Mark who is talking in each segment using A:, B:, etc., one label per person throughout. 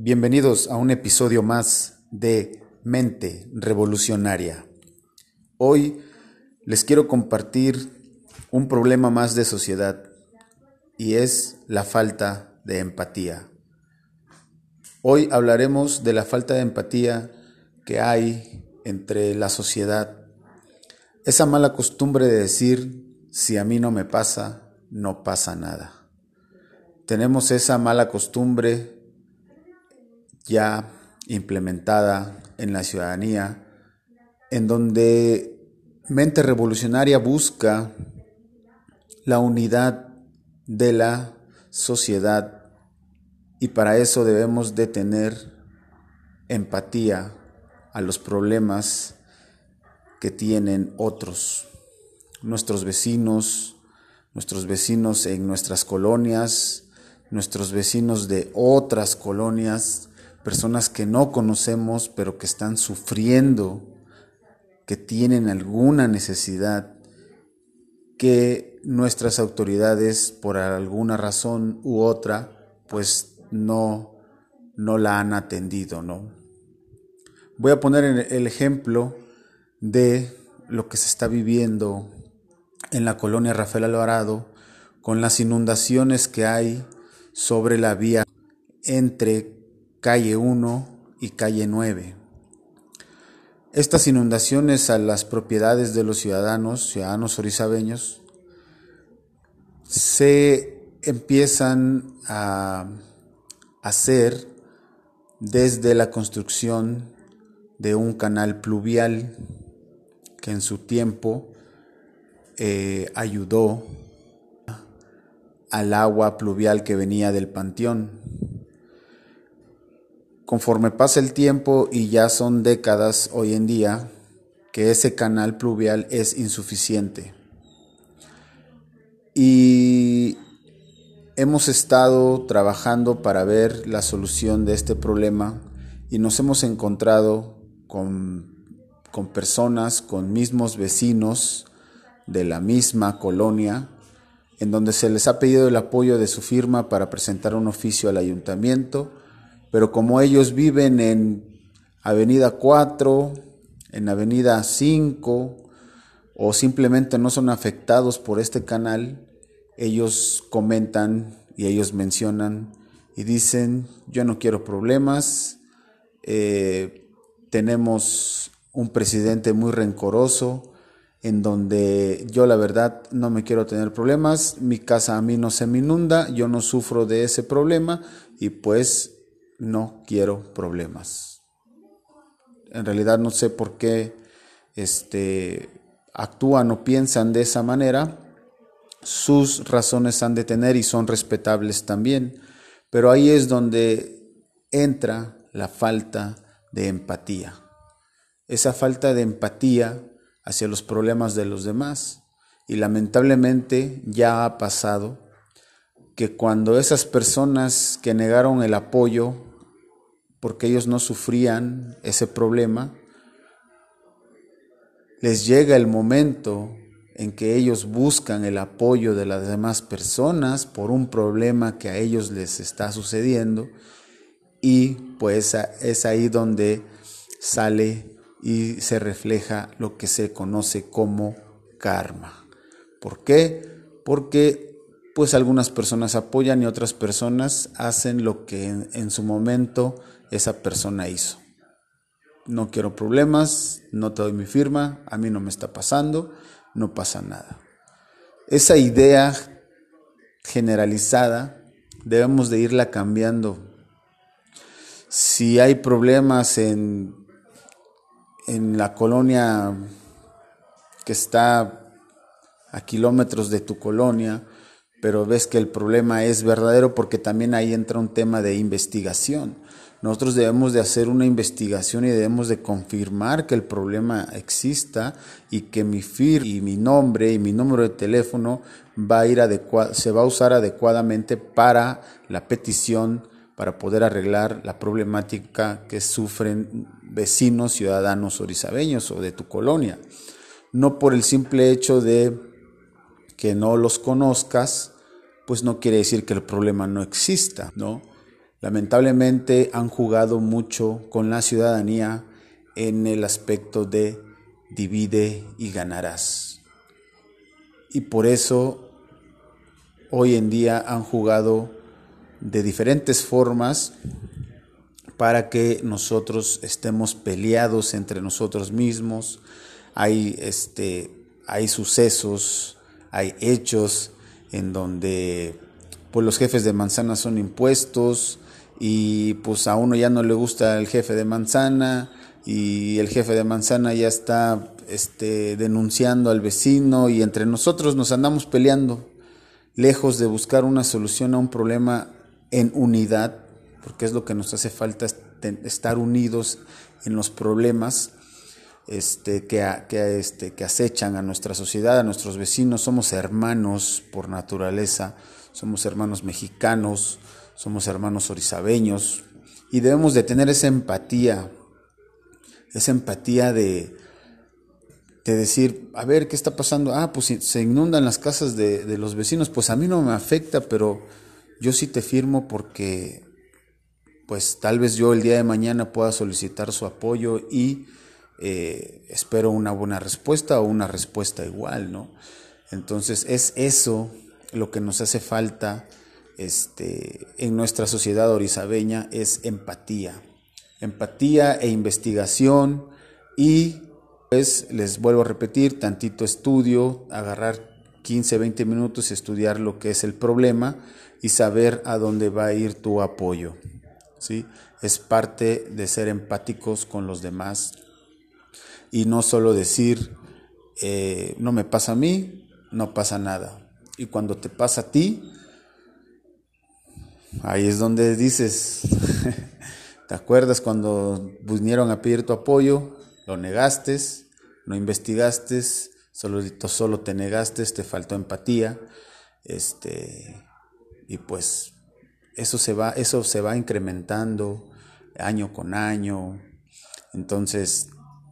A: Bienvenidos a un episodio más de Mente Revolucionaria. Hoy les quiero compartir un problema más de sociedad y es la falta de empatía. Hoy hablaremos de la falta de empatía que hay entre la sociedad. Esa mala costumbre de decir, si a mí no me pasa, no pasa nada. Tenemos esa mala costumbre ya implementada en la ciudadanía, en donde Mente Revolucionaria busca la unidad de la sociedad y para eso debemos de tener empatía a los problemas que tienen otros, nuestros vecinos, nuestros vecinos en nuestras colonias, nuestros vecinos de otras colonias, personas que no conocemos, pero que están sufriendo, que tienen alguna necesidad, que nuestras autoridades, por alguna razón u otra, pues no, no la han atendido, ¿no? Voy a poner el ejemplo de lo que se está viviendo en la colonia Rafael Alvarado con las inundaciones que hay sobre la vía entre calle 1 y calle 9. Estas inundaciones a las propiedades de los ciudadanos, ciudadanos orizabeños, se empiezan a hacer desde la construcción de un canal pluvial que en su tiempo eh, ayudó al agua pluvial que venía del panteón conforme pasa el tiempo y ya son décadas hoy en día, que ese canal pluvial es insuficiente. Y hemos estado trabajando para ver la solución de este problema y nos hemos encontrado con, con personas, con mismos vecinos de la misma colonia, en donde se les ha pedido el apoyo de su firma para presentar un oficio al ayuntamiento pero como ellos viven en Avenida 4, en Avenida 5, o simplemente no son afectados por este canal, ellos comentan y ellos mencionan y dicen, yo no quiero problemas, eh, tenemos un presidente muy rencoroso, en donde yo la verdad no me quiero tener problemas, mi casa a mí no se me inunda, yo no sufro de ese problema y pues no quiero problemas. En realidad no sé por qué este, actúan o piensan de esa manera. Sus razones han de tener y son respetables también. Pero ahí es donde entra la falta de empatía. Esa falta de empatía hacia los problemas de los demás. Y lamentablemente ya ha pasado que cuando esas personas que negaron el apoyo porque ellos no sufrían ese problema, les llega el momento en que ellos buscan el apoyo de las demás personas por un problema que a ellos les está sucediendo y pues es ahí donde sale y se refleja lo que se conoce como karma. ¿Por qué? Porque pues algunas personas apoyan y otras personas hacen lo que en, su momento esa persona hizo. No quiero problemas, no te doy mi firma, a mí no me está pasando, no pasa nada. Esa idea generalizada debemos de irla cambiando. Si hay problemas en, en la colonia que está a kilómetros de tu colonia, pero ves que el problema es verdadero porque también ahí entra un tema de investigación. Nosotros debemos de hacer una investigación y debemos de confirmar que el problema exista y que mi FIR y mi nombre y mi número de teléfono va a ir se va a usar adecuadamente para la petición para poder arreglar la problemática que sufren vecinos, ciudadanos orizabeños o de tu colonia. No por el simple hecho de que no los conozcas, pues no quiere decir que el problema no exista, ¿no? lamentablemente han jugado mucho con la ciudadanía en el aspecto de divide y ganarás. Y por eso hoy en día han jugado de diferentes formas para que nosotros estemos peleados entre nosotros mismos. Hay, este, hay sucesos, hay hechos en donde pues, los jefes de manzana son impuestos y pues a uno ya no le gusta el jefe de manzana y el jefe de manzana ya está este, denunciando al vecino y entre nosotros nos andamos peleando, lejos de buscar una solución a un problema en unidad, porque es lo que nos hace falta estar unidos en los problemas este, que, que, este, que acechan a nuestra sociedad, a nuestros vecinos. Somos hermanos por naturaleza, somos hermanos mexicanos, somos hermanos orizabeños y debemos de tener esa empatía, esa empatía de, de decir, a ver, ¿qué está pasando? Ah, pues se inundan las casas de, de los vecinos, pues a mí no me afecta, pero yo sí te firmo porque pues tal vez yo el día de mañana pueda solicitar su apoyo y eh, espero una buena respuesta o una respuesta igual, ¿no? Entonces es eso lo que nos hace falta este, en nuestra sociedad orizabeña, es empatía. Empatía e investigación y pues les vuelvo a repetir, tantito estudio, agarrar 15, 20 minutos, estudiar lo que es el problema y saber a dónde va a ir tu apoyo. ¿sí? Es parte de ser empáticos con los demás y no solo decir, eh, no me pasa a mí, no pasa nada. Y cuando te pasa a ti, ahí es donde dices, ¿te acuerdas cuando vinieron a pedir tu apoyo? Lo negaste, no investigaste, solo, solo te negaste, te faltó empatía, este, y pues eso se va, eso se va incrementando año con año. Entonces,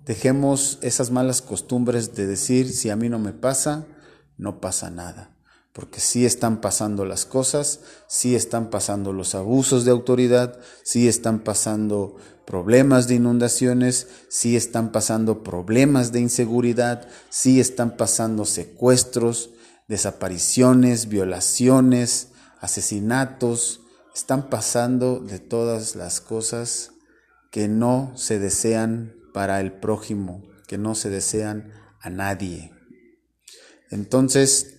A: dejemos esas malas costumbres de decir, si a mí no me pasa, no pasa nada. Porque sí están pasando las cosas, sí están pasando los abusos de autoridad, sí están pasando problemas de inundaciones, sí están pasando problemas de inseguridad, sí están pasando secuestros, desapariciones, violaciones, asesinatos, están pasando de todas las cosas que no se desean para el prójimo, que no se desean a nadie. Entonces,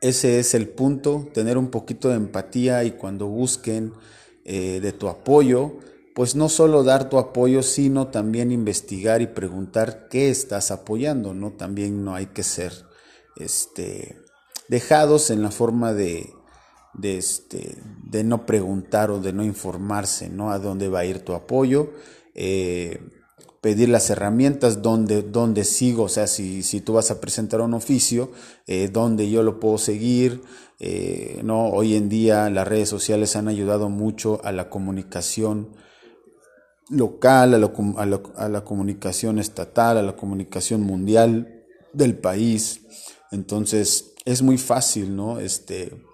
A: ese es el punto, tener un poquito de empatía y cuando busquen eh, de tu apoyo, pues no solo dar tu apoyo, sino también investigar y preguntar qué estás apoyando, ¿no? También no hay que ser este, dejados en la forma de, de, este, de no preguntar o de no informarse ¿no? a dónde va a ir tu apoyo, eh, pedir las herramientas donde, donde sigo, o sea, si, si tú vas a presentar un oficio, eh, donde yo lo puedo seguir. Eh, ¿no? Hoy en día las redes sociales han ayudado mucho a la comunicación local, a la, comunicación estatal, a la comunicación mundial del país. Entonces es muy fácil, ¿no? Este,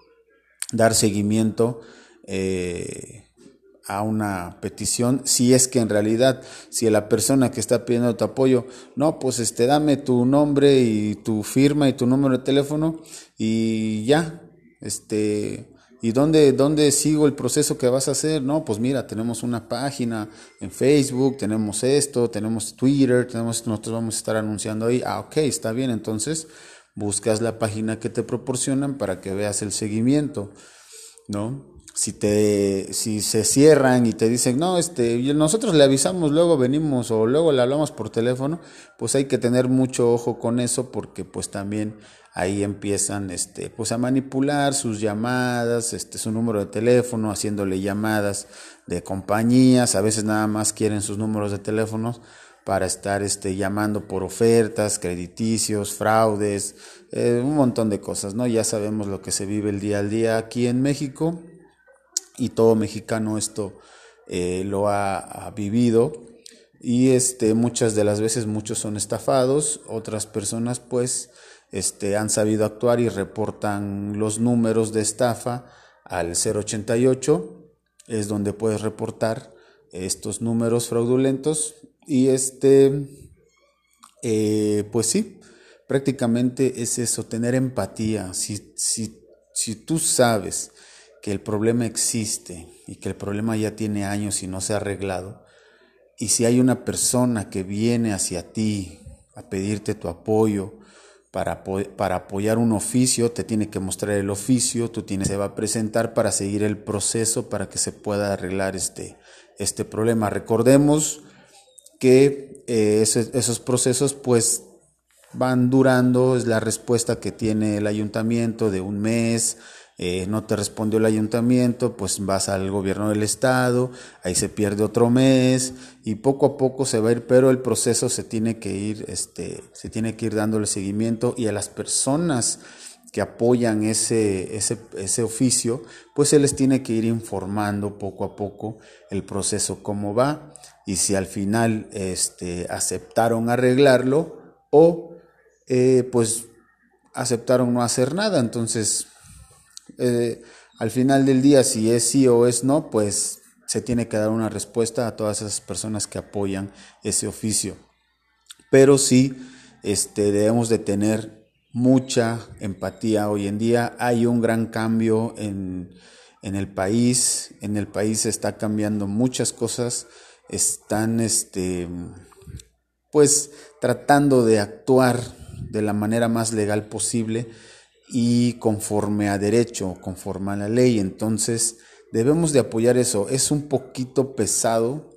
A: dar seguimiento eh, a una petición si es que en realidad si la persona que está pidiendo tu apoyo no pues este dame tu nombre y tu firma y tu número de teléfono y ya este ¿Y dónde, dónde sigo el proceso que vas a hacer? No, pues mira, tenemos una página en Facebook, tenemos esto, tenemos Twitter, tenemos, nosotros vamos a estar anunciando ahí. Ah, ok, está bien, entonces buscas la página que te proporcionan para que veas el seguimiento, ¿no? Si te si se cierran y te dicen, "No, este, nosotros le avisamos, luego venimos o luego le hablamos por teléfono", pues hay que tener mucho ojo con eso porque pues también ahí empiezan este pues a manipular sus llamadas, este su número de teléfono, haciéndole llamadas de compañías, a veces nada más quieren sus números de teléfonos para estar este, llamando por ofertas, crediticios, fraudes, eh, un montón de cosas, ¿no? Ya sabemos lo que se vive el día al día aquí en México y todo mexicano esto eh, lo ha, vivido y este, muchas de las veces muchos son estafados, otras personas pues este, han sabido actuar y reportan los números de estafa al 088 es donde puedes reportar estos números fraudulentos y este, eh, pues sí, prácticamente es eso, tener empatía. Si, si, si tú sabes que el problema existe y que el problema ya tiene años y no se ha arreglado, y si hay una persona que viene hacia ti a pedirte tu apoyo, para, para, apoyar un oficio, te tiene que mostrar el oficio, tú tienes, se va a presentar para seguir el proceso para que se pueda arreglar este, este problema. Recordemos que eh, esos, procesos pues van durando, es la respuesta que tiene el ayuntamiento de un mes, eh, no te respondió el ayuntamiento, pues vas al gobierno del estado, ahí se pierde otro mes y poco a poco se va a ir, pero el proceso se tiene que ir, este, se tiene que ir dándole seguimiento y a las personas que apoyan ese, ese, ese, oficio, pues se les tiene que ir informando poco a poco el proceso cómo va y si al final este, aceptaron arreglarlo o eh, pues aceptaron no hacer nada. Entonces, eh, al final del día, si es sí o es no, pues se tiene que dar una respuesta a todas esas personas que apoyan ese oficio. Pero sí este, debemos de tener mucha empatía. Hoy en día hay un gran cambio en, el país, en el país está cambiando muchas cosas, están este, pues tratando de actuar de la manera más legal posible y conforme a derecho, conforme a la ley. Entonces debemos de apoyar eso. Es un poquito pesado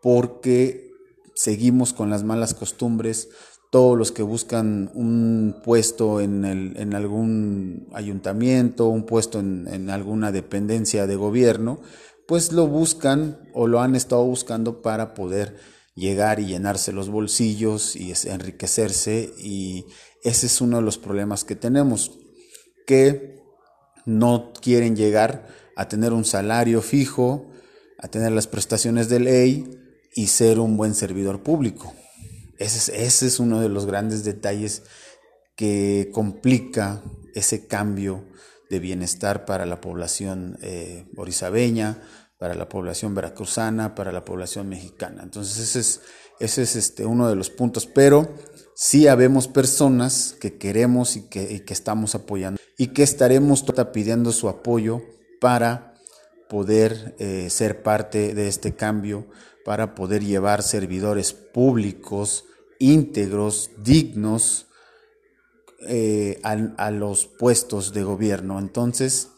A: porque seguimos con las malas costumbres, todos los que buscan un puesto en, el, en algún ayuntamiento, un puesto en, en, alguna dependencia de gobierno, pues lo buscan o lo han estado buscando para poder llegar y llenarse los bolsillos y enriquecerse y ese es uno de los problemas que tenemos, que no quieren llegar a tener un salario fijo, a tener las prestaciones de ley y ser un buen servidor público. Ese es, uno de los grandes detalles que complica ese cambio de bienestar para la población eh, orizabeña, para la población veracruzana, para la población mexicana. Entonces ese es, ese es este, uno de los puntos, pero sí habemos personas que queremos y que, que estamos apoyando y que estaremos pidiendo su apoyo para poder eh, ser parte de este cambio, para poder llevar servidores públicos íntegros, dignos eh, a, los puestos de gobierno. Entonces,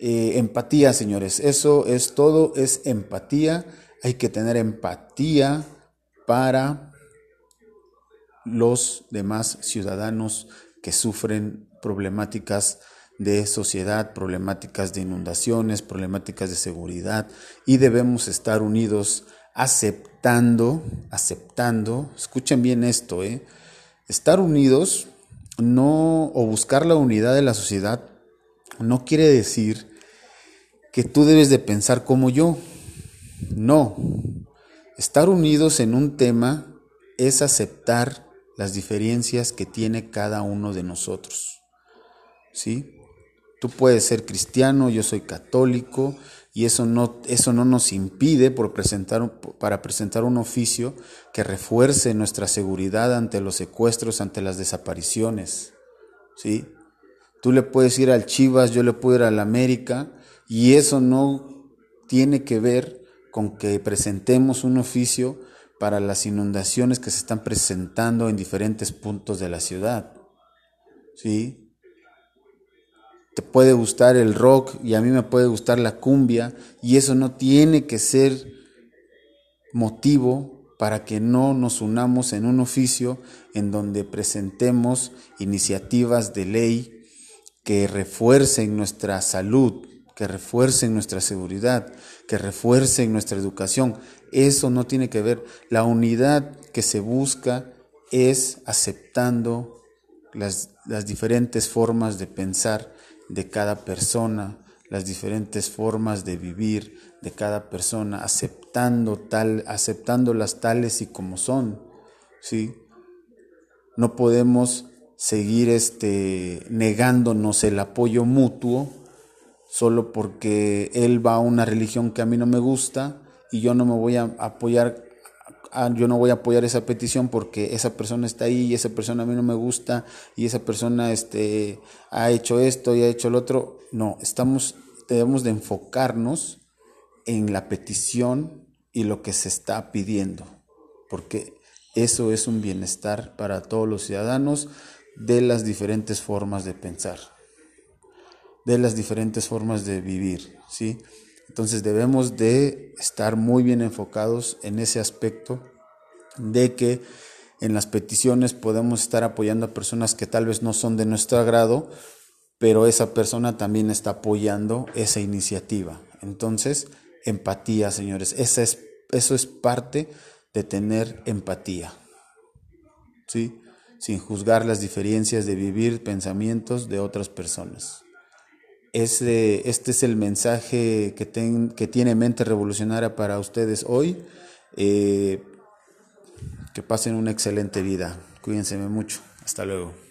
A: eh, empatía, señores, eso es todo, es empatía. Hay que tener empatía para los demás ciudadanos que sufren problemáticas de sociedad, problemáticas de inundaciones, problemáticas de seguridad y debemos estar unidos aceptando, aceptando, escuchen bien esto, ¿eh? estar unidos no o buscar la unidad de la sociedad no quiere decir que tú debes de pensar como yo. No. Estar unidos en un tema es aceptar las diferencias que tiene cada uno de nosotros. ¿Sí? Tú puedes ser cristiano, yo soy católico, y eso no, eso no nos impide por presentar, para presentar un oficio que refuerce nuestra seguridad ante los secuestros, ante las desapariciones. ¿sí? Tú le puedes ir al Chivas, yo le puedo ir al América, y eso no tiene que ver con que presentemos un oficio para las inundaciones que se están presentando en diferentes puntos de la ciudad. ¿Sí? te puede gustar el rock y a mí me puede gustar la cumbia y eso no tiene que ser motivo para que no nos unamos en un oficio en donde presentemos iniciativas de ley que refuercen nuestra salud, que refuercen nuestra seguridad, que refuercen nuestra educación. Eso no tiene que ver. La unidad que se busca es aceptando las, las diferentes formas de pensar de cada persona, las diferentes formas de vivir de cada persona, aceptando tal, aceptándolas tales y como son, ¿sí? No podemos seguir este, negándonos el apoyo mutuo solo porque él va a una religión que a mí no me gusta y yo no me voy a apoyar yo no voy a apoyar esa petición porque esa persona está ahí y esa persona a mí no me gusta y esa persona este, ha hecho esto y ha hecho lo otro. No, estamos, debemos de enfocarnos en la petición y lo que se está pidiendo, porque eso es un bienestar para todos los ciudadanos de las diferentes formas de pensar, de las diferentes formas de vivir, ¿sí? Entonces debemos de estar muy bien enfocados en ese aspecto de que en las peticiones podemos estar apoyando a personas que tal vez no son de nuestro agrado, pero esa persona también está apoyando esa iniciativa. Entonces, empatía, señores, esa es, eso es parte de tener empatía. ¿Sí? Sin juzgar las diferencias de vivir pensamientos de otras personas. Ese, este es el mensaje que, que tiene Mente Revolucionaria para ustedes hoy. Eh, que pasen una excelente vida. Cuídense mucho. Hasta luego.